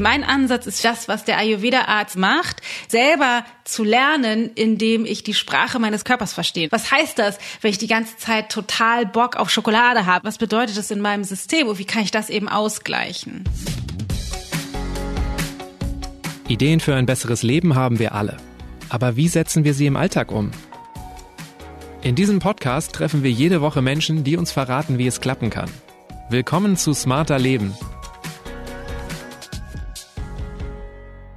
Mein Ansatz ist das, was der Ayurveda-Arzt macht, selber zu lernen, indem ich die Sprache meines Körpers verstehe. Was heißt das, wenn ich die ganze Zeit total Bock auf Schokolade habe? Was bedeutet das in meinem System und wie kann ich das eben ausgleichen? Ideen für ein besseres Leben haben wir alle. Aber wie setzen wir sie im Alltag um? In diesem Podcast treffen wir jede Woche Menschen, die uns verraten, wie es klappen kann. Willkommen zu Smarter Leben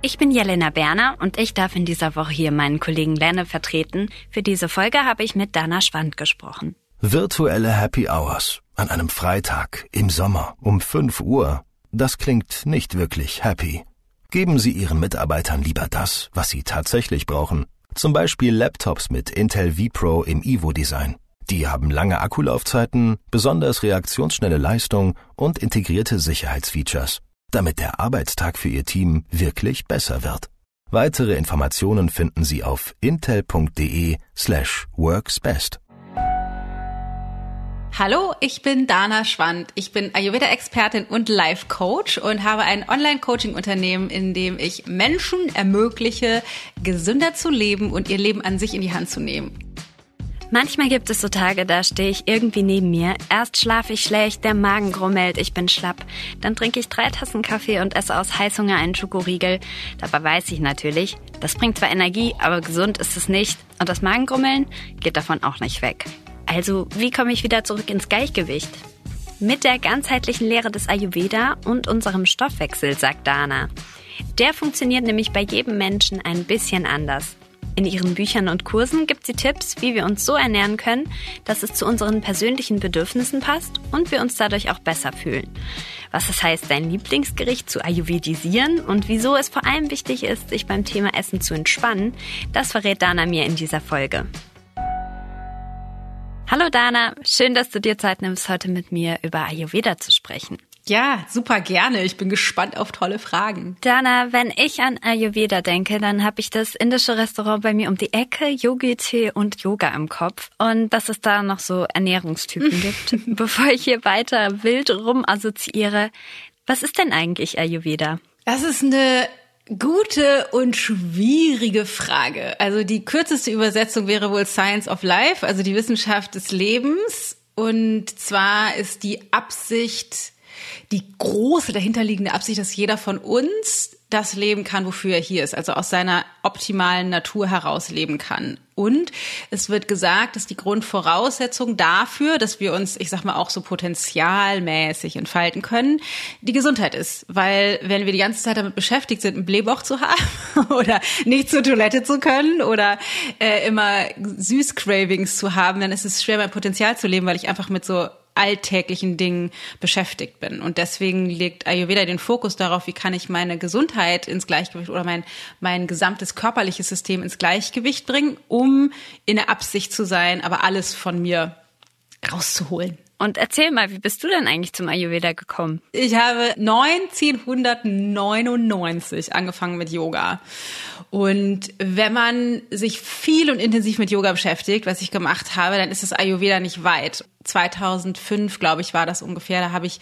Ich bin Jelena Berner und ich darf in dieser Woche hier meinen Kollegen Lenne vertreten. Für diese Folge habe ich mit Dana Schwand gesprochen. Virtuelle Happy Hours an einem Freitag im Sommer um 5 Uhr. Das klingt nicht wirklich happy. Geben Sie Ihren Mitarbeitern lieber das, was sie tatsächlich brauchen. Zum Beispiel Laptops mit Intel vPro im Evo-Design. Die haben lange Akkulaufzeiten, besonders reaktionsschnelle Leistung und integrierte Sicherheitsfeatures damit der Arbeitstag für Ihr Team wirklich besser wird. Weitere Informationen finden Sie auf intel.de slash worksbest. Hallo, ich bin Dana Schwand. Ich bin Ayurveda-Expertin und Life-Coach und habe ein Online-Coaching-Unternehmen, in dem ich Menschen ermögliche, gesünder zu leben und ihr Leben an sich in die Hand zu nehmen. Manchmal gibt es so Tage, da stehe ich irgendwie neben mir. Erst schlafe ich schlecht, der Magen grummelt, ich bin schlapp. Dann trinke ich drei Tassen Kaffee und esse aus Heißhunger einen Schokoriegel. Dabei weiß ich natürlich, das bringt zwar Energie, aber gesund ist es nicht. Und das Magengrummeln geht davon auch nicht weg. Also, wie komme ich wieder zurück ins Gleichgewicht? Mit der ganzheitlichen Lehre des Ayurveda und unserem Stoffwechsel, sagt Dana. Der funktioniert nämlich bei jedem Menschen ein bisschen anders. In ihren Büchern und Kursen gibt sie Tipps, wie wir uns so ernähren können, dass es zu unseren persönlichen Bedürfnissen passt und wir uns dadurch auch besser fühlen. Was es heißt, dein Lieblingsgericht zu ayurvedisieren und wieso es vor allem wichtig ist, sich beim Thema Essen zu entspannen, das verrät Dana mir in dieser Folge. Hallo Dana, schön, dass du dir Zeit nimmst, heute mit mir über Ayurveda zu sprechen. Ja, super gerne. Ich bin gespannt auf tolle Fragen. Dana, wenn ich an Ayurveda denke, dann habe ich das indische Restaurant bei mir um die Ecke, Yogi-Tee und Yoga im Kopf. Und dass es da noch so Ernährungstypen gibt. Bevor ich hier weiter wild rum assoziiere, was ist denn eigentlich Ayurveda? Das ist eine Gute und schwierige Frage. Also die kürzeste Übersetzung wäre wohl Science of Life, also die Wissenschaft des Lebens. Und zwar ist die Absicht, die große dahinterliegende Absicht, dass jeder von uns das leben kann, wofür er hier ist, also aus seiner optimalen Natur heraus leben kann. Und es wird gesagt, dass die Grundvoraussetzung dafür, dass wir uns, ich sag mal, auch so potenzialmäßig entfalten können, die Gesundheit ist. Weil wenn wir die ganze Zeit damit beschäftigt sind, einen Blähbauch zu haben oder nicht zur Toilette zu können oder äh, immer Süßcravings zu haben, dann ist es schwer, mein Potenzial zu leben, weil ich einfach mit so alltäglichen Dingen beschäftigt bin. Und deswegen legt Ayurveda den Fokus darauf, wie kann ich meine Gesundheit ins Gleichgewicht oder mein, mein gesamtes körperliches System ins Gleichgewicht bringen, um in der Absicht zu sein, aber alles von mir rauszuholen. Und erzähl mal, wie bist du denn eigentlich zum Ayurveda gekommen? Ich habe 1999 angefangen mit Yoga. Und wenn man sich viel und intensiv mit Yoga beschäftigt, was ich gemacht habe, dann ist das Ayurveda nicht weit. 2005, glaube ich, war das ungefähr. Da habe ich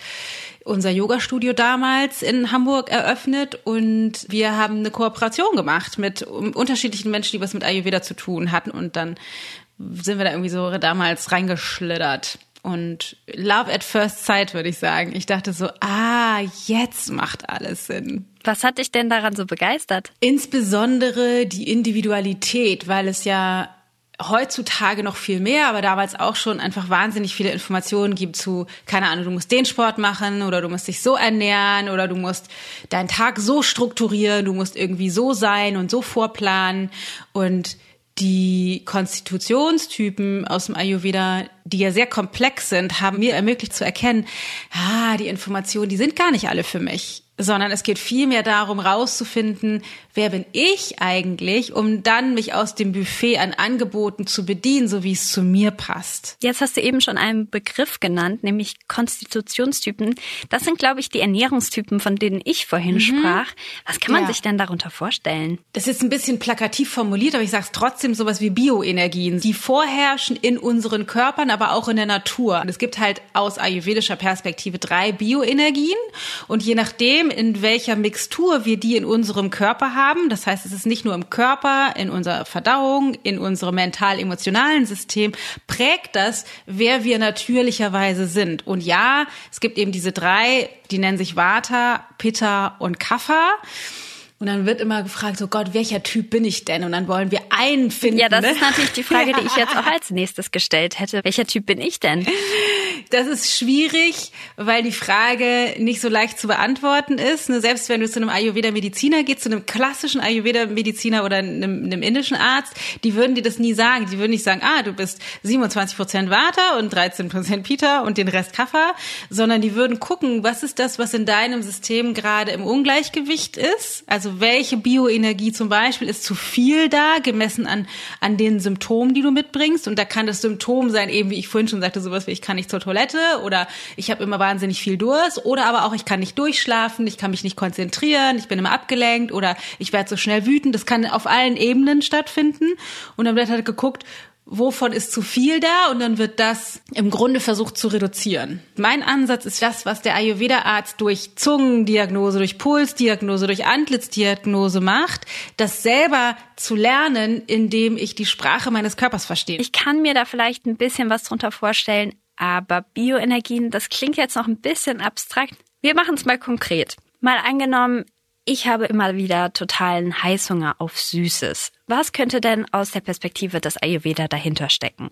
unser Yoga-Studio damals in Hamburg eröffnet und wir haben eine Kooperation gemacht mit unterschiedlichen Menschen, die was mit Ayurveda zu tun hatten. Und dann sind wir da irgendwie so damals reingeschlittert und Love at First Sight, würde ich sagen. Ich dachte so, ah, jetzt macht alles Sinn. Was hat dich denn daran so begeistert? Insbesondere die Individualität, weil es ja heutzutage noch viel mehr, aber damals auch schon einfach wahnsinnig viele Informationen gibt zu, keine Ahnung, du musst den Sport machen oder du musst dich so ernähren oder du musst deinen Tag so strukturieren, du musst irgendwie so sein und so vorplanen und die Konstitutionstypen aus dem Ayurveda, die ja sehr komplex sind, haben mir ermöglicht zu erkennen, ah, die Informationen, die sind gar nicht alle für mich sondern es geht vielmehr darum, rauszufinden, wer bin ich eigentlich, um dann mich aus dem Buffet an Angeboten zu bedienen, so wie es zu mir passt. Jetzt hast du eben schon einen Begriff genannt, nämlich Konstitutionstypen. Das sind, glaube ich, die Ernährungstypen, von denen ich vorhin mhm. sprach. Was kann man ja. sich denn darunter vorstellen? Das ist ein bisschen plakativ formuliert, aber ich sage es trotzdem sowas wie Bioenergien. Die vorherrschen in unseren Körpern, aber auch in der Natur. Und es gibt halt aus ayurvedischer Perspektive drei Bioenergien und je nachdem, in welcher Mixtur wir die in unserem Körper haben, das heißt, es ist nicht nur im Körper, in unserer Verdauung, in unserem mental-emotionalen System, prägt das, wer wir natürlicherweise sind. Und ja, es gibt eben diese drei, die nennen sich Vata, Pitta und Kapha. Und dann wird immer gefragt, so Gott, welcher Typ bin ich denn? Und dann wollen wir einen finden. Ja, das ne? ist natürlich die Frage, die ich jetzt auch als nächstes gestellt hätte. Welcher Typ bin ich denn? Das ist schwierig, weil die Frage nicht so leicht zu beantworten ist. Ne, selbst wenn du zu einem Ayurveda-Mediziner gehst, zu einem klassischen Ayurveda-Mediziner oder einem, einem, indischen Arzt, die würden dir das nie sagen. Die würden nicht sagen, ah, du bist 27 Prozent Vata und 13 Prozent Pita und den Rest Kapha, sondern die würden gucken, was ist das, was in deinem System gerade im Ungleichgewicht ist. Also welche Bioenergie zum Beispiel ist zu viel da, gemessen an, an den Symptomen, die du mitbringst. Und da kann das Symptom sein, eben wie ich vorhin schon sagte, sowas wie ich kann nicht zur Toilette oder ich habe immer wahnsinnig viel Durst oder aber auch ich kann nicht durchschlafen, ich kann mich nicht konzentrieren, ich bin immer abgelenkt oder ich werde so schnell wütend. Das kann auf allen Ebenen stattfinden. Und dann wird halt geguckt, wovon ist zu viel da und dann wird das im Grunde versucht zu reduzieren. Mein Ansatz ist das, was der Ayurveda-Arzt durch Zungendiagnose, durch Pulsdiagnose, durch Antlitzdiagnose macht, das selber zu lernen, indem ich die Sprache meines Körpers verstehe. Ich kann mir da vielleicht ein bisschen was drunter vorstellen, aber Bioenergien, das klingt jetzt noch ein bisschen abstrakt. Wir machen es mal konkret. Mal angenommen, ich habe immer wieder totalen Heißhunger auf Süßes. Was könnte denn aus der Perspektive des Ayurveda dahinter stecken?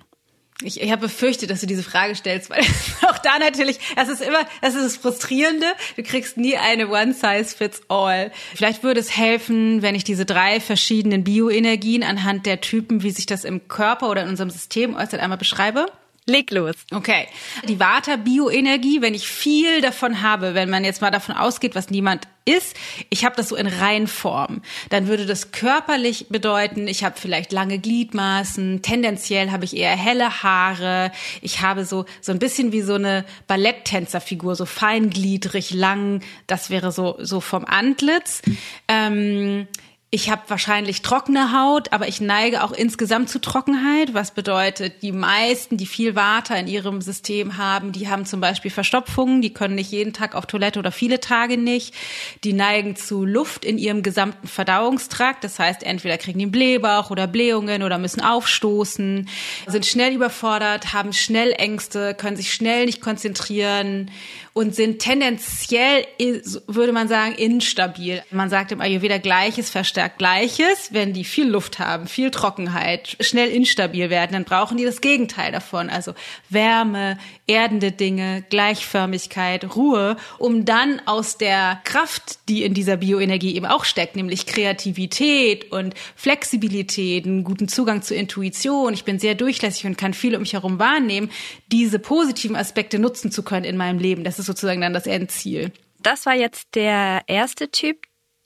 Ich, ich habe befürchtet, dass du diese Frage stellst, weil auch da natürlich, das ist immer, das ist das Frustrierende. Du kriegst nie eine One Size Fits All. Vielleicht würde es helfen, wenn ich diese drei verschiedenen Bioenergien anhand der Typen, wie sich das im Körper oder in unserem System äußert, einmal beschreibe. Leg los. Okay. Die Vata-Bioenergie, wenn ich viel davon habe, wenn man jetzt mal davon ausgeht, was niemand ist, ich habe das so in Reinform, dann würde das körperlich bedeuten, ich habe vielleicht lange Gliedmaßen, tendenziell habe ich eher helle Haare, ich habe so so ein bisschen wie so eine Balletttänzerfigur, so feingliedrig, lang, das wäre so so vom Antlitz. Ähm, ich habe wahrscheinlich trockene Haut, aber ich neige auch insgesamt zu Trockenheit, was bedeutet, die meisten, die viel Water in ihrem System haben, die haben zum Beispiel Verstopfungen, die können nicht jeden Tag auf Toilette oder viele Tage nicht. Die neigen zu Luft in ihrem gesamten Verdauungstrakt, das heißt, entweder kriegen die einen Blähbauch oder Blähungen oder müssen aufstoßen, sind schnell überfordert, haben schnell Ängste, können sich schnell nicht konzentrieren und sind tendenziell, würde man sagen, instabil. Man sagt im Ayurveda Gleiches verstärkt Gleiches. Wenn die viel Luft haben, viel Trockenheit, schnell instabil werden, dann brauchen die das Gegenteil davon. Also Wärme, erdende Dinge, Gleichförmigkeit, Ruhe, um dann aus der Kraft, die in dieser Bioenergie eben auch steckt, nämlich Kreativität und Flexibilität, einen guten Zugang zur Intuition, ich bin sehr durchlässig und kann viel um mich herum wahrnehmen, diese positiven Aspekte nutzen zu können in meinem Leben. Das ist sozusagen dann das Endziel. Das war jetzt der erste Typ,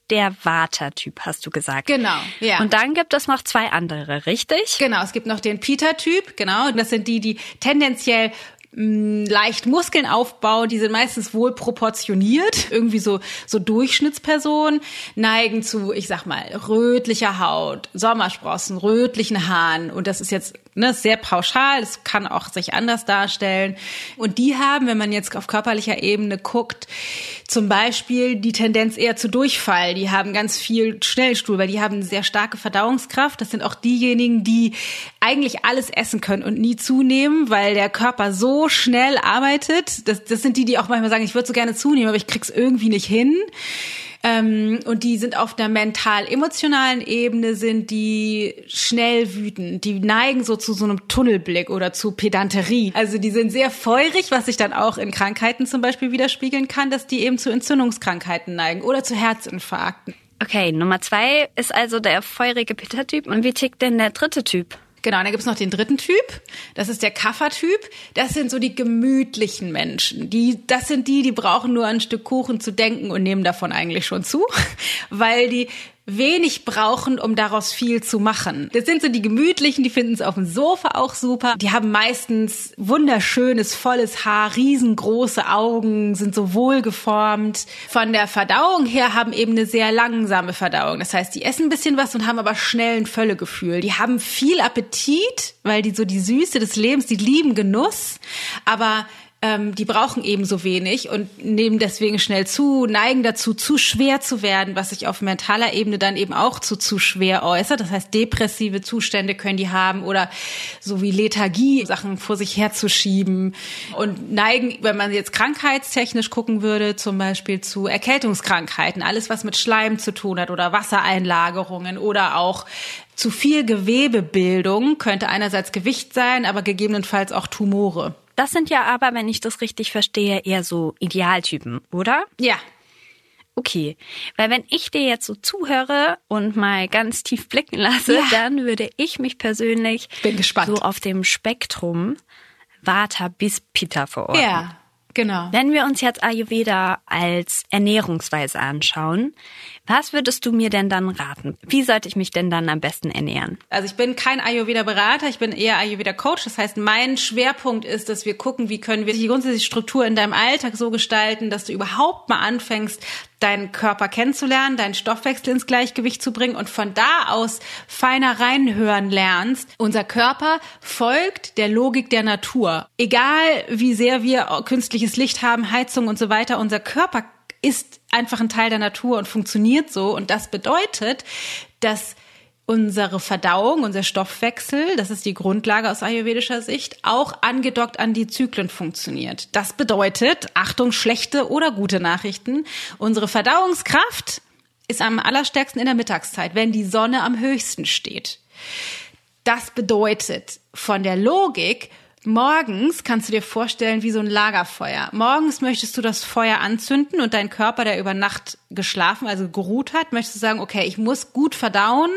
der Vata-Typ, hast du gesagt. Genau, ja. Und dann gibt es noch zwei andere, richtig? Genau, es gibt noch den Peter-Typ, genau. Das sind die, die tendenziell leicht Muskeln aufbauen, die sind meistens wohl proportioniert, irgendwie so, so Durchschnittspersonen, neigen zu, ich sag mal, rötlicher Haut, Sommersprossen, rötlichen Haaren und das ist jetzt ne, sehr pauschal, es kann auch sich anders darstellen und die haben, wenn man jetzt auf körperlicher Ebene guckt, zum Beispiel die Tendenz eher zu Durchfall, die haben ganz viel Schnellstuhl, weil die haben sehr starke Verdauungskraft, das sind auch diejenigen, die eigentlich alles essen können und nie zunehmen, weil der Körper so schnell arbeitet. Das, das sind die, die auch manchmal sagen, ich würde so gerne zunehmen, aber ich krieg's irgendwie nicht hin. Ähm, und die sind auf der mental-emotionalen Ebene, sind die schnell wütend. Die neigen so zu so einem Tunnelblick oder zu Pedanterie. Also die sind sehr feurig, was sich dann auch in Krankheiten zum Beispiel widerspiegeln kann, dass die eben zu Entzündungskrankheiten neigen oder zu Herzinfarkten. Okay, Nummer zwei ist also der feurige Peter-Typ. Und wie tickt denn der dritte Typ? Genau, und dann gibt's noch den dritten Typ. Das ist der Kaffertyp. Das sind so die gemütlichen Menschen. Die, das sind die, die brauchen nur ein Stück Kuchen zu denken und nehmen davon eigentlich schon zu, weil die wenig brauchen, um daraus viel zu machen. Das sind so die gemütlichen, die finden es auf dem Sofa auch super. Die haben meistens wunderschönes, volles Haar, riesengroße Augen, sind so wohlgeformt. Von der Verdauung her haben eben eine sehr langsame Verdauung. Das heißt, die essen ein bisschen was und haben aber schnell ein Völlegefühl. Die haben viel Appetit, weil die so die Süße des Lebens, die lieben Genuss, aber ähm, die brauchen eben so wenig und nehmen deswegen schnell zu, neigen dazu, zu schwer zu werden, was sich auf mentaler Ebene dann eben auch zu zu schwer äußert. Das heißt, depressive Zustände können die haben oder so wie Lethargie, Sachen vor sich herzuschieben und neigen, wenn man jetzt krankheitstechnisch gucken würde, zum Beispiel zu Erkältungskrankheiten, alles was mit Schleim zu tun hat oder Wassereinlagerungen oder auch zu viel Gewebebildung könnte einerseits Gewicht sein, aber gegebenenfalls auch Tumore. Das sind ja aber, wenn ich das richtig verstehe, eher so Idealtypen, oder? Ja. Okay, weil wenn ich dir jetzt so zuhöre und mal ganz tief blicken lasse, Ja. dann würde ich mich persönlich so auf dem Spektrum Vata bis Pitta verorten. Ja, genau. Wenn wir uns jetzt Ayurveda als Ernährungsweise anschauen, was würdest du mir denn dann raten? Wie sollte ich mich denn dann am besten ernähren? Also ich bin kein Ayurveda-Berater, ich bin eher Ayurveda-Coach. Das heißt, mein Schwerpunkt ist, dass wir gucken, wie können wir die grundsätzliche Struktur in deinem Alltag so gestalten, dass du überhaupt mal anfängst, deinen Körper kennenzulernen, deinen Stoffwechsel ins Gleichgewicht zu bringen und von da aus feiner reinhören lernst. Unser Körper folgt der Logik der Natur. Egal wie sehr wir künstliches Licht haben, Heizung und so weiter, unser Körper ist einfach ein Teil der Natur und funktioniert so. Und das bedeutet, dass unsere Verdauung, unser Stoffwechsel, das ist die Grundlage aus ayurvedischer Sicht, auch angedockt an die Zyklen funktioniert. Das bedeutet, Achtung, schlechte oder gute Nachrichten, unsere Verdauungskraft ist am allerstärksten in der Mittagszeit, wenn die Sonne am höchsten steht. Das bedeutet von der Logik, morgens kannst du dir vorstellen wie so ein Lagerfeuer. Morgens möchtest du das Feuer anzünden und dein Körper, der über Nacht geschlafen, also geruht hat, möchtest du sagen, okay, ich muss gut verdauen,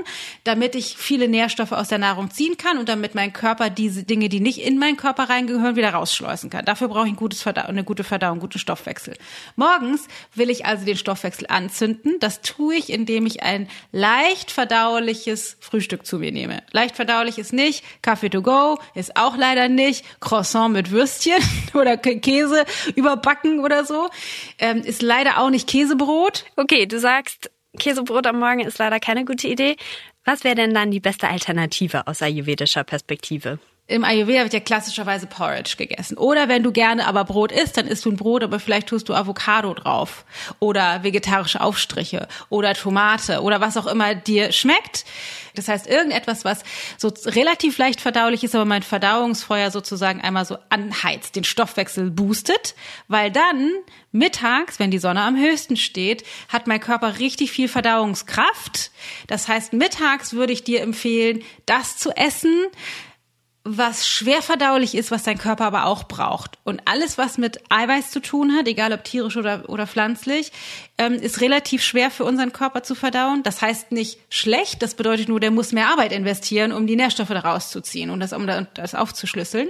damit ich viele Nährstoffe aus der Nahrung ziehen kann und damit mein Körper diese Dinge, die nicht in meinen Körper reingehören, wieder rausschleusen kann. Dafür brauche ich ein gutes Verdau eine gute Verdauung, einen guten Stoffwechsel. Morgens will ich also den Stoffwechsel anzünden. Das tue ich, indem ich ein leicht verdauliches Frühstück zu mir nehme. Leicht verdaulich ist nicht, Kaffee to go ist auch leider nicht, Croissant mit Würstchen oder Käse überbacken oder so, ähm, ist leider auch nicht Käsebrot. Okay, du sagst, Käsebrot am Morgen ist leider keine gute Idee. Was wäre denn dann die beste Alternative aus ayurvedischer Perspektive? Im Ayurveda wird ja klassischerweise Porridge gegessen. Oder wenn du gerne aber Brot isst, dann isst du ein Brot, aber vielleicht tust du Avocado drauf. Oder vegetarische Aufstriche. Oder Tomate. Oder was auch immer dir schmeckt. Das heißt, irgendetwas, was so relativ leicht verdaulich ist, aber mein Verdauungsfeuer sozusagen einmal so anheizt, den Stoffwechsel boostet. Weil dann mittags, wenn die Sonne am höchsten steht, hat mein Körper richtig viel Verdauungskraft. Das heißt, mittags würde ich dir empfehlen, das zu essen, was schwer verdaulich ist, was dein Körper aber auch braucht. Und alles, was mit Eiweiß zu tun hat, egal ob tierisch oder, oder pflanzlich, ähm, ist relativ schwer für unseren Körper zu verdauen. Das heißt nicht schlecht, das bedeutet nur, der muss mehr Arbeit investieren, um die Nährstoffe da rauszuziehen und das, um das aufzuschlüsseln.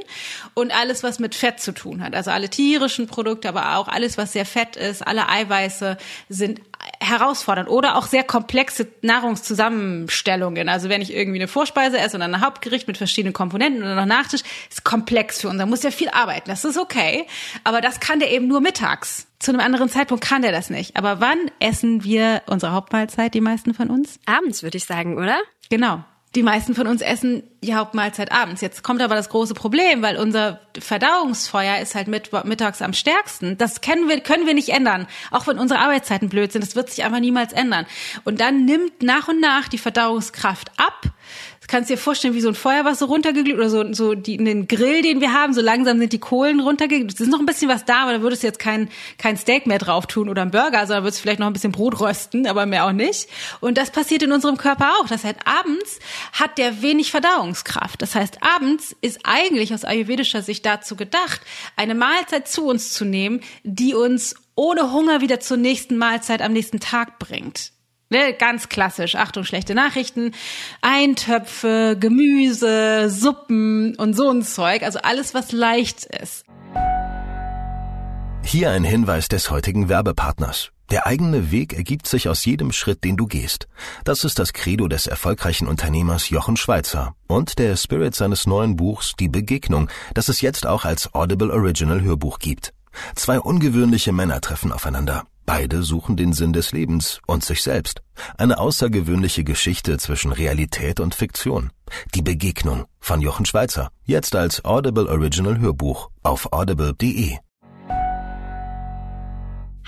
Und alles, was mit Fett zu tun hat, also alle tierischen Produkte, aber auch alles, was sehr fett ist, alle Eiweiße sind herausfordernd oder auch sehr komplexe Nahrungszusammenstellungen. Also wenn ich irgendwie eine Vorspeise esse und dann ein Hauptgericht mit verschiedenen Komponenten dann noch Nachtisch, ist komplex für uns. Da muss ja viel arbeiten. Das ist okay. Aber das kann der eben nur mittags. Zu einem anderen Zeitpunkt kann der das nicht. Aber wann essen wir unsere Hauptmahlzeit, die meisten von uns? Abends, würde ich sagen, oder? Genau. Die meisten von uns essen die Hauptmahlzeit abends. Jetzt kommt aber das große Problem, weil unser Verdauungsfeuer ist halt mit, mittags am stärksten. Das können wir, können wir nicht ändern. Auch wenn unsere Arbeitszeiten blöd sind, das wird sich einfach niemals ändern. Und dann nimmt nach und nach die Verdauungskraft ab. Kannst dir vorstellen, wie so ein Feuer, was so runtergeglüht oder so, so die, den Grill, den wir haben, so langsam sind die Kohlen runtergeglüht. Es ist noch ein bisschen was da, aber da würdest du jetzt kein, kein Steak mehr drauf tun oder einen Burger, sondern würdest vielleicht noch ein bisschen Brot rösten, aber mehr auch nicht. Und das passiert in unserem Körper auch. Das heißt, abends hat der wenig Verdauungskraft. Das heißt, abends ist eigentlich aus ayurvedischer Sicht dazu gedacht, eine Mahlzeit zu uns zu nehmen, die uns ohne Hunger wieder zur nächsten Mahlzeit am nächsten Tag bringt. Ne, ganz klassisch. Achtung, schlechte Nachrichten. Eintöpfe, Gemüse, Suppen und so ein Zeug. Also alles, was leicht ist. Hier ein Hinweis des heutigen Werbepartners. Der eigene Weg ergibt sich aus jedem Schritt, den du gehst. Das ist das Credo des erfolgreichen Unternehmers Jochen Schweizer und der Spirit seines neuen Buchs Die Begegnung, das es jetzt auch als Audible Original Hörbuch gibt. Zwei ungewöhnliche Männer treffen aufeinander. Beide suchen den Sinn des Lebens und sich selbst. Eine außergewöhnliche Geschichte zwischen Realität und Fiktion. Die Begegnung von Jochen Schweizer. Jetzt als Audible Original Hörbuch auf audible.de.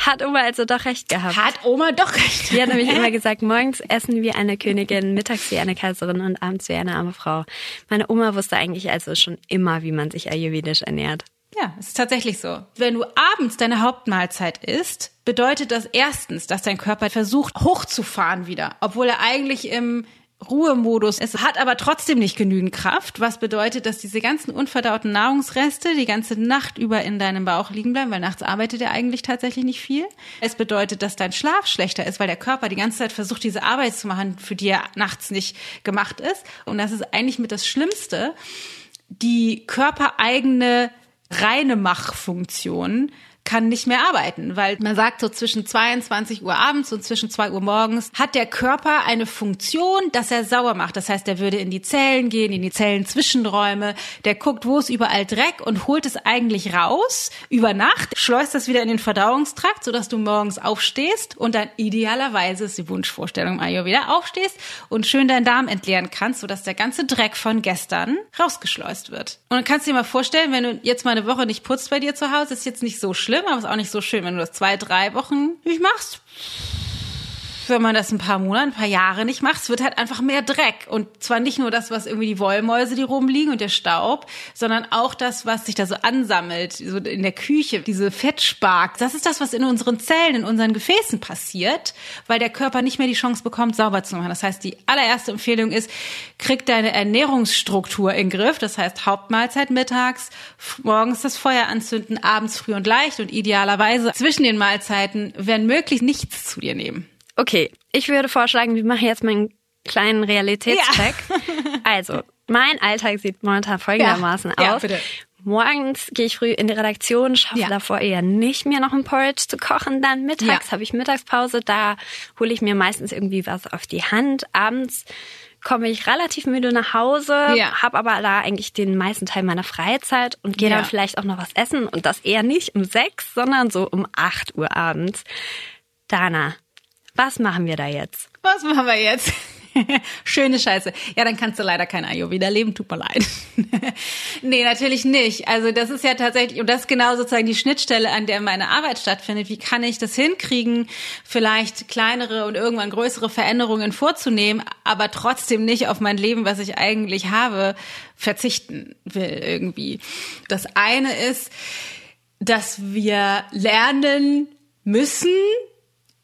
Hat Oma also doch recht gehabt. Hat Oma doch recht. Die hat nämlich immer gesagt, morgens essen wie eine Königin, mittags wie eine Kaiserin und abends wie eine arme Frau. Meine Oma wusste eigentlich also schon immer, wie man sich ayurvedisch ernährt. Ja, es ist tatsächlich so. Wenn du abends deine Hauptmahlzeit isst, bedeutet das erstens, dass dein Körper versucht, hochzufahren wieder, obwohl er eigentlich im Ruhemodus. Es hat aber trotzdem nicht genügend Kraft, was bedeutet, dass diese ganzen unverdauten Nahrungsreste die ganze Nacht über in deinem Bauch liegen bleiben, weil nachts arbeitet er eigentlich tatsächlich nicht viel. Es bedeutet, dass dein Schlaf schlechter ist, weil der Körper die ganze Zeit versucht, diese Arbeit zu machen, für die er nachts nicht gemacht ist. Und das ist eigentlich mit das Schlimmste. Die körpereigene reine Machfunktion kann nicht mehr arbeiten, weil man sagt, so zwischen 22 Uhr abends und zwischen 2 Uhr morgens hat der Körper eine Funktion, dass er sauer macht. Das heißt, er würde in die Zellen gehen, in die Zellenzwischenräume, der guckt, wo ist überall Dreck und holt es eigentlich raus über Nacht, schleust das wieder in den Verdauungstrakt, sodass du morgens aufstehst und dann idealerweise ist die Wunschvorstellung im Ayurveda aufstehst und schön deinen Darm entleeren kannst, sodass der ganze Dreck von gestern rausgeschleust wird. Und dann kannst du dir mal vorstellen, wenn du jetzt mal eine Woche nicht putzt bei dir zu Hause, ist jetzt nicht so schlimm, aber ist auch nicht so schön, wenn du das zwei, drei Wochen nicht machst wenn man das ein paar Monate, ein paar Jahre nicht macht, es wird halt einfach mehr Dreck. Und zwar nicht nur das, was irgendwie die Wollmäuse, die rumliegen und der Staub, sondern auch das, was sich da so ansammelt, so in der Küche, diese Fettspark. Das ist das, was in unseren Zellen, in unseren Gefäßen passiert, weil der Körper nicht mehr die Chance bekommt, sauber zu machen. Das heißt, die allererste Empfehlung ist, krieg deine Ernährungsstruktur in den Griff. Das heißt, Hauptmahlzeit mittags, morgens das Feuer anzünden, abends früh und leicht und idealerweise zwischen den Mahlzeiten, wenn möglich, nichts zu dir nehmen. Okay, ich würde vorschlagen, wir machen jetzt mal einen kleinen Realitätscheck. Ja. also, mein Alltag sieht momentan folgendermaßen ja. aus. Ja, Morgens gehe ich früh in die Redaktion, schaffe ja. davor eher nicht mehr noch ein Porridge zu kochen. Dann mittags ja. habe ich Mittagspause, da hole ich mir meistens irgendwie was auf die Hand. Abends komme ich relativ müde nach Hause, ja. habe aber da eigentlich den meisten Teil meiner Freizeit und gehe dann vielleicht auch noch was essen und das eher nicht um sechs, sondern so um acht Uhr abends. Dana, was machen wir da jetzt? Was machen wir jetzt? Schöne Scheiße. Ja, dann kannst du leider kein Ayurveda leben, tut mir leid. nee, natürlich nicht. Also das ist ja tatsächlich, und das ist genau sozusagen die Schnittstelle, an der meine Arbeit stattfindet. Wie kann ich das hinkriegen, vielleicht kleinere und irgendwann größere Veränderungen vorzunehmen, aber trotzdem nicht auf mein Leben, was ich eigentlich habe, verzichten will irgendwie. Das eine ist, dass wir lernen müssen,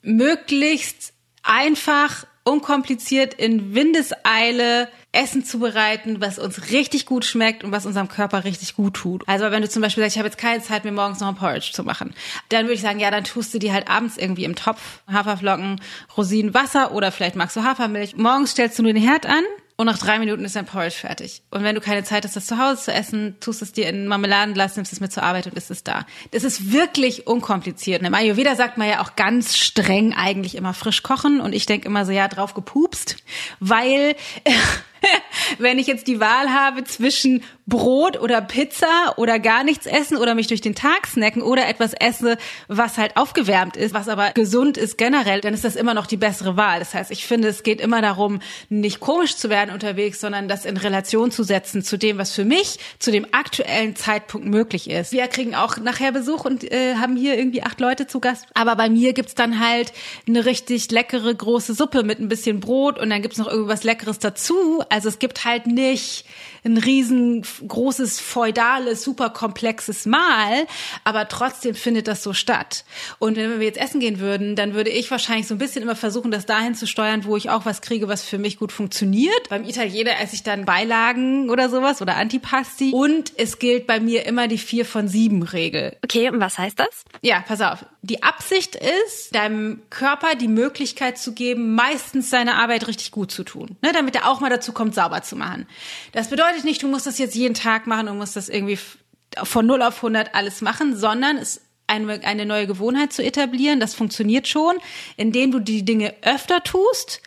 möglichst einfach, unkompliziert in Windeseile Essen zubereiten, was uns richtig gut schmeckt und was unserem Körper richtig gut tut. Also wenn du zum Beispiel sagst, ich habe jetzt keine Zeit, mir morgens noch ein Porridge zu machen, dann würde ich sagen, ja, dann tust du die halt abends irgendwie im Topf, Haferflocken, Rosinen, Wasser oder vielleicht magst du Hafermilch. Morgens stellst du nur den Herd an und nach drei Minuten ist dein Porridge fertig. Und wenn du keine Zeit hast, das zu Hause zu essen, tust es dir in Marmeladenglas, nimmst es mit zur Arbeit und ist es da. Das ist wirklich unkompliziert. Im Ayurveda sagt man ja auch ganz streng eigentlich immer frisch kochen und ich denke immer so, ja, drauf gepupst, weil wenn ich jetzt die Wahl habe zwischen Brot oder Pizza oder gar nichts essen oder mich durch den Tag snacken oder etwas esse, was halt aufgewärmt ist, was aber gesund ist generell, dann ist das immer noch die bessere Wahl. Das heißt, ich finde, es geht immer darum, nicht komisch zu werden unterwegs, sondern das in Relation zu setzen zu dem, was für mich zu dem aktuellen Zeitpunkt möglich ist. Wir kriegen auch nachher Besuch und äh, haben hier irgendwie acht Leute zu Gast. Aber bei mir gibt's dann halt eine richtig leckere große Suppe mit ein bisschen Brot und dann gibt's noch irgendwas Leckeres dazu. Also es gibt halt nicht ein riesengroßes, feudales, super komplexes Mahl, aber trotzdem findet das so statt. Und wenn wir jetzt essen gehen würden, dann würde ich wahrscheinlich so ein bisschen immer versuchen, das dahin zu steuern, wo ich auch was kriege, was für mich gut funktioniert. Beim Italiener esse ich dann Beilagen oder sowas oder Antipasti. Und es gilt bei mir immer die vier von sieben Regel. Okay, und was heißt das? Ja, pass auf. Die Absicht ist, deinem Körper die Möglichkeit zu geben, meistens seine Arbeit richtig gut zu tun, ne, damit er auch mal dazu kommt, sauber zu machen. Das bedeutet nicht, du musst das jetzt jeden Tag machen und musst das irgendwie von 0 auf 100 alles machen, sondern es eine, eine neue Gewohnheit zu etablieren. Das funktioniert schon, indem du die Dinge öfter tust,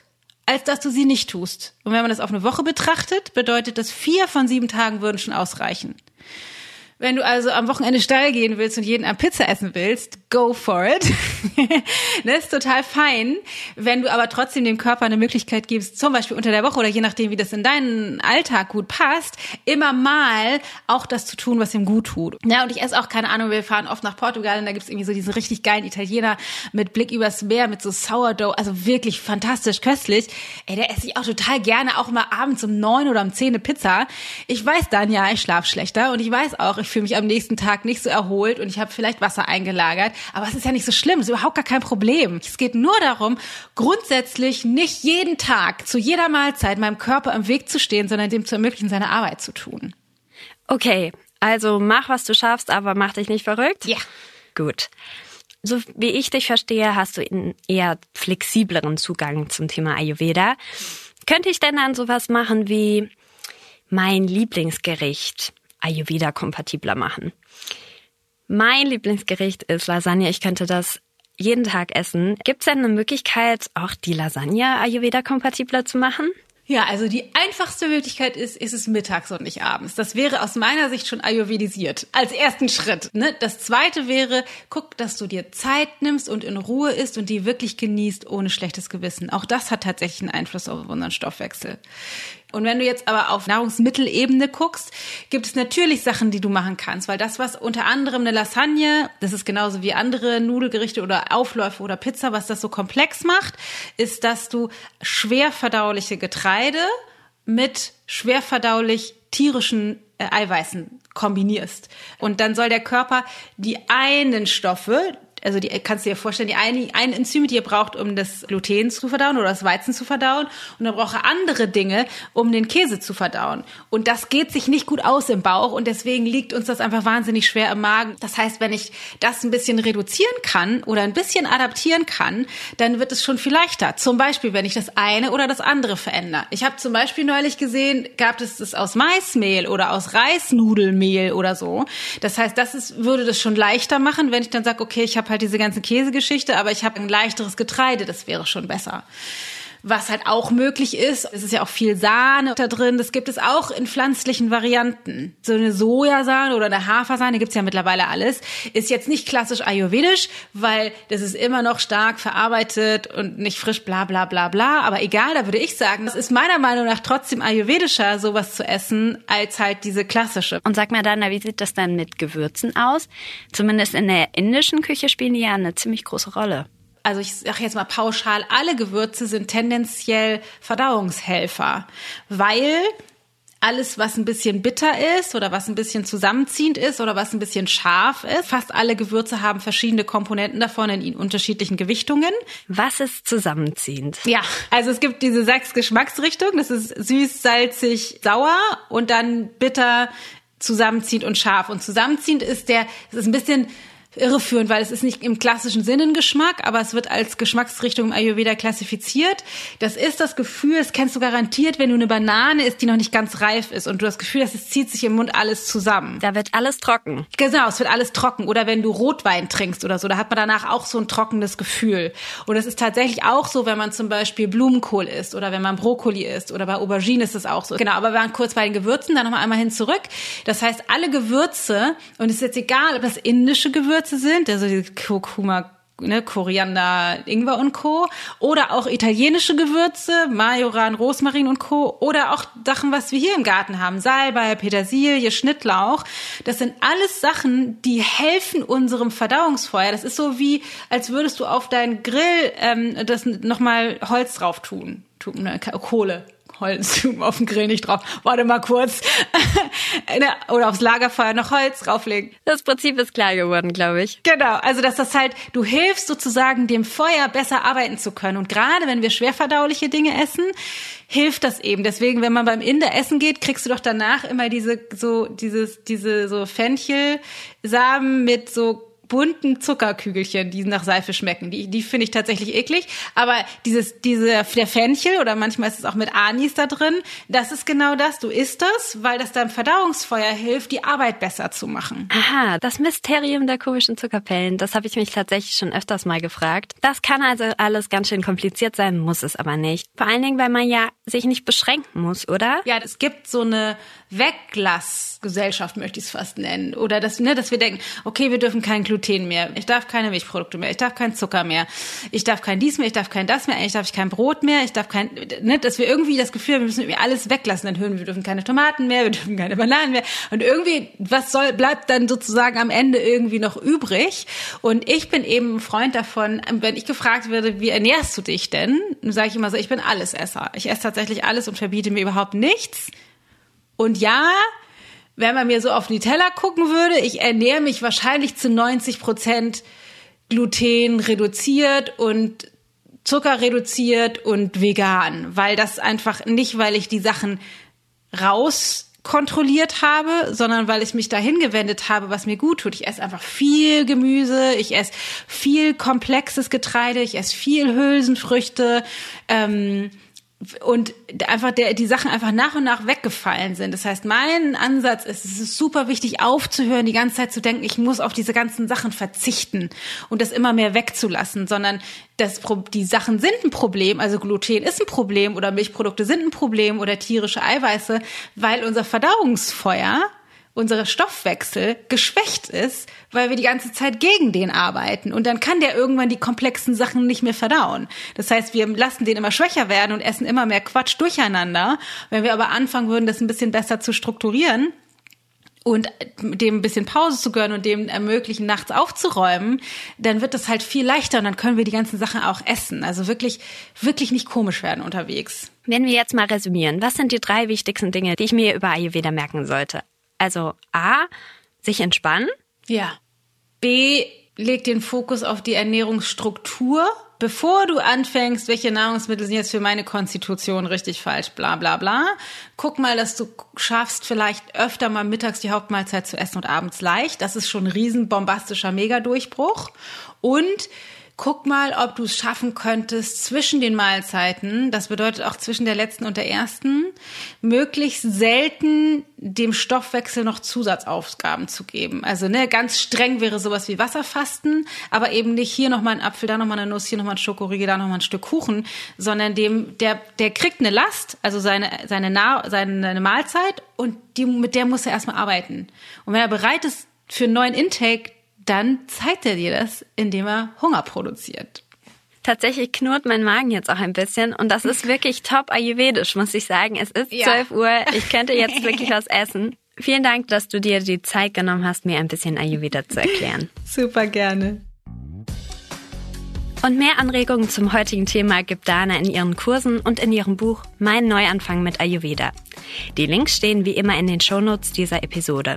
als dass du sie nicht tust. Und wenn man das auf eine Woche betrachtet, bedeutet das vier von sieben Tagen würden schon ausreichen. Wenn du also am Wochenende steil gehen willst und jeden Abend Pizza essen willst, go for it. das ist total fein. Wenn du aber trotzdem dem Körper eine Möglichkeit gibst, zum Beispiel unter der Woche oder je nachdem, wie das in deinen Alltag gut passt, immer mal auch das zu tun, was ihm gut tut. Ja, und ich esse auch, keine Ahnung, wir fahren oft nach Portugal und da gibt's irgendwie so diesen richtig geilen Italiener mit Blick übers Meer, mit so Sourdough, also wirklich fantastisch köstlich. Ey, der esse ich auch total gerne, auch mal abends um neun oder um zehn eine Pizza. Ich weiß dann ja, ich schlaf schlechter und ich weiß auch, ich fühle mich am nächsten Tag nicht so erholt und ich habe vielleicht Wasser eingelagert. Aber es ist ja nicht so schlimm, es ist überhaupt gar kein Problem. Es geht nur darum, grundsätzlich nicht jeden Tag zu jeder Mahlzeit meinem Körper im Weg zu stehen, sondern dem zu ermöglichen, seine Arbeit zu tun. Okay, also mach, was du schaffst, aber mach dich nicht verrückt? Ja. Gut. So wie ich dich verstehe, hast du einen eher flexibleren Zugang zum Thema Ayurveda. Könnte ich denn dann sowas machen wie mein Lieblingsgericht Ayurveda-kompatibler machen. Mein Lieblingsgericht ist Lasagne. Ich könnte das jeden Tag essen. Gibt es denn eine Möglichkeit, auch die Lasagne Ayurveda-kompatibler zu machen? Ja, also die einfachste Möglichkeit ist, ist es mittags und nicht abends. Das wäre aus meiner Sicht schon ayurvedisiert. Als ersten Schritt. Ne? Das zweite wäre, guck, dass du dir Zeit nimmst und in Ruhe isst und die wirklich genießt ohne schlechtes Gewissen. Auch das hat tatsächlich einen Einfluss auf unseren Stoffwechsel. Und wenn du jetzt aber auf Nahrungsmittelebene guckst, gibt es natürlich Sachen, die du machen kannst, weil das, was unter anderem eine Lasagne, das ist genauso wie andere Nudelgerichte oder Aufläufe oder Pizza, was das so komplex macht, ist, dass du schwer verdauliche Getreide mit schwer verdaulich tierischen äh, Eiweißen kombinierst. Und dann soll der Körper die einen Stoffe, also die kannst du dir vorstellen, die eine, eine Enzyme, die ihr braucht, um das Gluten zu verdauen oder das Weizen zu verdauen. Und dann braucht er andere Dinge, um den Käse zu verdauen. Und das geht sich nicht gut aus im Bauch und deswegen liegt uns das einfach wahnsinnig schwer im Magen. Das heißt, wenn ich das ein bisschen reduzieren kann oder ein bisschen adaptieren kann, dann wird es schon viel leichter. Zum Beispiel, wenn ich das eine oder das andere verändere. Ich habe zum Beispiel neulich gesehen, gab es das aus Maismehl oder aus Reisnudelmehl oder so. Das heißt, das ist, würde das schon leichter machen, wenn ich dann sage, okay, ich habe halt diese ganze Käsegeschichte, aber ich habe ein leichteres Getreide, das wäre schon besser. Was halt auch möglich ist, es ist ja auch viel Sahne da drin, das gibt es auch in pflanzlichen Varianten. So eine Sojasahne oder eine Hafersahne gibt's ja mittlerweile alles. Ist jetzt nicht klassisch ayurvedisch, weil das ist immer noch stark verarbeitet und nicht frisch bla bla bla bla. Aber egal, da würde ich sagen, das ist meiner Meinung nach trotzdem ayurvedischer, sowas zu essen, als halt diese klassische. Und sag mal, Dana, wie sieht das dann mit Gewürzen aus? Zumindest in der indischen Küche spielen die ja eine ziemlich große Rolle also ich sage jetzt mal pauschal, alle Gewürze sind tendenziell Verdauungshelfer, weil alles, was ein bisschen bitter ist oder was ein bisschen zusammenziehend ist oder was ein bisschen scharf ist. Fast alle Gewürze haben verschiedene Komponenten davon in unterschiedlichen Gewichtungen. Was ist zusammenziehend? Ja, also es gibt diese sechs Geschmacksrichtungen. Das ist süß, salzig, sauer und dann bitter, zusammenziehend und scharf. Und zusammenziehend ist der, es ist ein bisschen irreführend, weil es ist nicht im klassischen Sinne ein Geschmack, aber es wird als Geschmacksrichtung im Ayurveda klassifiziert. Das ist das Gefühl, das kennst du garantiert, wenn du eine Banane isst, die noch nicht ganz reif ist und du das Gefühl hast, es zieht sich im Mund alles zusammen. Da wird alles trocken. Genau, es wird alles trocken. Oder wenn du Rotwein trinkst oder so, da hat man danach auch so ein trockenes Gefühl. Und es ist tatsächlich auch so, wenn man zum Beispiel Blumenkohl isst oder wenn man Brokkoli isst oder bei Aubergine ist es auch so. Genau, aber wir waren kurz bei den Gewürzen, dann nochmal einmal hin zurück. Das heißt, alle Gewürze, und es ist jetzt egal, ob das indische Gewürze Gewürze sind, also die Kurkuma, ne, Koriander, Ingwer und Co. Oder auch italienische Gewürze, Majoran, Rosmarin und Co. Oder auch Sachen, was wir hier im Garten haben, Salbei, Petersilie, Schnittlauch. Das sind alles Sachen, die helfen unserem Verdauungsfeuer. Das ist so wie, als würdest du auf deinen Grill ähm, das nochmal Holz drauf tun, tun ne, Kohle. Holz auf dem Grill nicht drauf. Warte mal kurz. Oder aufs Lagerfeuer noch Holz drauflegen. Das Prinzip ist klar geworden, glaube ich. Genau. Also, dass das halt, du hilfst sozusagen dem Feuer besser arbeiten zu können. Und gerade wenn wir schwerverdauliche Dinge essen, hilft das eben. Deswegen, wenn man beim Inder essen geht, kriegst du doch danach immer diese, so, dieses, diese, so Fenchelsamen mit so bunten Zuckerkügelchen, die nach Seife schmecken. Die, die finde ich tatsächlich eklig. Aber dieses, diese, der Fenchel oder manchmal ist es auch mit Anis da drin, das ist genau das. Du isst das, weil das deinem Verdauungsfeuer hilft, die Arbeit besser zu machen. Aha, das Mysterium der komischen Zuckerpellen, das habe ich mich tatsächlich schon öfters mal gefragt. Das kann also alles ganz schön kompliziert sein, muss es aber nicht. Vor allen Dingen, weil man ja sich nicht beschränken muss, oder? Ja, es gibt so eine Weglassgesellschaft, möchte ich es fast nennen. Oder dass, ne, dass wir denken, okay, wir dürfen kein Gluten mehr, ich darf keine Milchprodukte mehr, ich darf keinen Zucker mehr, ich darf kein dies mehr, ich darf kein das mehr, eigentlich darf ich kein Brot mehr, ich darf kein, ne, dass wir irgendwie das Gefühl haben, wir müssen irgendwie alles weglassen. Dann hören wir, wir dürfen keine Tomaten mehr, wir dürfen keine Bananen mehr. Und irgendwie, was soll, bleibt dann sozusagen am Ende irgendwie noch übrig? Und ich bin eben ein Freund davon, wenn ich gefragt werde, wie ernährst du dich denn? Dann sage ich immer so, ich bin Allesesser. Ich esse tatsächlich alles und verbiete mir überhaupt nichts. Und ja, wenn man mir so auf Teller gucken würde, ich ernähre mich wahrscheinlich zu 90 Prozent Gluten reduziert und Zucker reduziert und vegan, weil das einfach nicht, weil ich die Sachen raus kontrolliert habe, sondern weil ich mich dahin gewendet habe, was mir gut tut. Ich esse einfach viel Gemüse, ich esse viel komplexes Getreide, ich esse viel Hülsenfrüchte. Ähm, und einfach der, die Sachen einfach nach und nach weggefallen sind. Das heißt, mein Ansatz ist, es ist super wichtig aufzuhören, die ganze Zeit zu denken, ich muss auf diese ganzen Sachen verzichten und das immer mehr wegzulassen, sondern das, die Sachen sind ein Problem, also Gluten ist ein Problem oder Milchprodukte sind ein Problem oder tierische Eiweiße, weil unser Verdauungsfeuer unser Stoffwechsel geschwächt ist, weil wir die ganze Zeit gegen den arbeiten. Und dann kann der irgendwann die komplexen Sachen nicht mehr verdauen. Das heißt, wir lassen den immer schwächer werden und essen immer mehr Quatsch durcheinander. Wenn wir aber anfangen würden, das ein bisschen besser zu strukturieren, und dem ein bisschen Pause zu gönnen und dem ermöglichen, nachts aufzuräumen, dann wird das halt viel leichter und dann können wir die ganzen Sachen auch essen. Also wirklich, wirklich nicht komisch werden unterwegs. Wenn wir jetzt mal resümieren, was sind die drei wichtigsten Dinge, die ich mir über Ayurveda merken sollte? Also A, sich entspannen. Ja. B, leg den Fokus auf die Ernährungsstruktur. Bevor du anfängst, welche Nahrungsmittel sind jetzt für meine Konstitution richtig falsch, bla bla bla. Guck mal, dass du schaffst, vielleicht öfter mal mittags die Hauptmahlzeit zu essen und abends leicht. Das ist schon ein riesen bombastischer Megadurchbruch. Und guck mal, ob du es schaffen könntest, zwischen den Mahlzeiten, das bedeutet auch zwischen der letzten und der ersten, möglichst selten dem Stoffwechsel noch Zusatzaufgaben zu geben. Also ne, ganz streng wäre sowas wie Wasserfasten, aber eben nicht hier nochmal ein Apfel, da nochmal eine Nuss, hier nochmal ein Schokoriegel, da nochmal ein Stück Kuchen, sondern dem, der, der kriegt eine Last, also seine, seine, nah seine Mahlzeit und die, mit der muss er erstmal arbeiten. Und wenn er bereit ist für einen neuen Intake, dann zeigt er dir das, indem er Hunger produziert. Tatsächlich knurrt mein Magen jetzt auch ein bisschen und das ist wirklich top ayurvedisch, muss ich sagen. Es ist ja. 12 Uhr, ich könnte jetzt wirklich was essen. Vielen Dank, dass du dir die Zeit genommen hast, mir ein bisschen Ayurveda zu erklären. Super gerne. Und mehr Anregungen zum heutigen Thema gibt Dana in ihren Kursen und in ihrem Buch Mein Neuanfang mit Ayurveda. Die Links stehen wie immer in den Shownotes dieser Episode.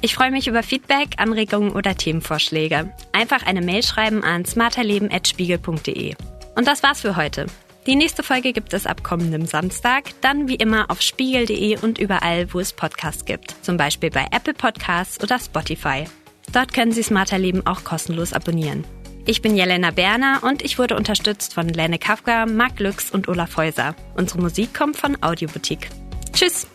Ich freue mich über Feedback, Anregungen oder Themenvorschläge. Einfach eine Mail schreiben an smarterleben.spiegel.de. Und das war's für heute. Die nächste Folge gibt es ab kommendem Samstag, dann wie immer auf spiegel.de und überall, wo es Podcasts gibt. Zum Beispiel bei Apple Podcasts oder Spotify. Dort können Sie Smarter Leben auch kostenlos abonnieren. Ich bin Jelena Berner und ich wurde unterstützt von Lene Kafka, Marc Lüx und Olaf Häuser. Unsere Musik kommt von Audioboutique. Tschüss!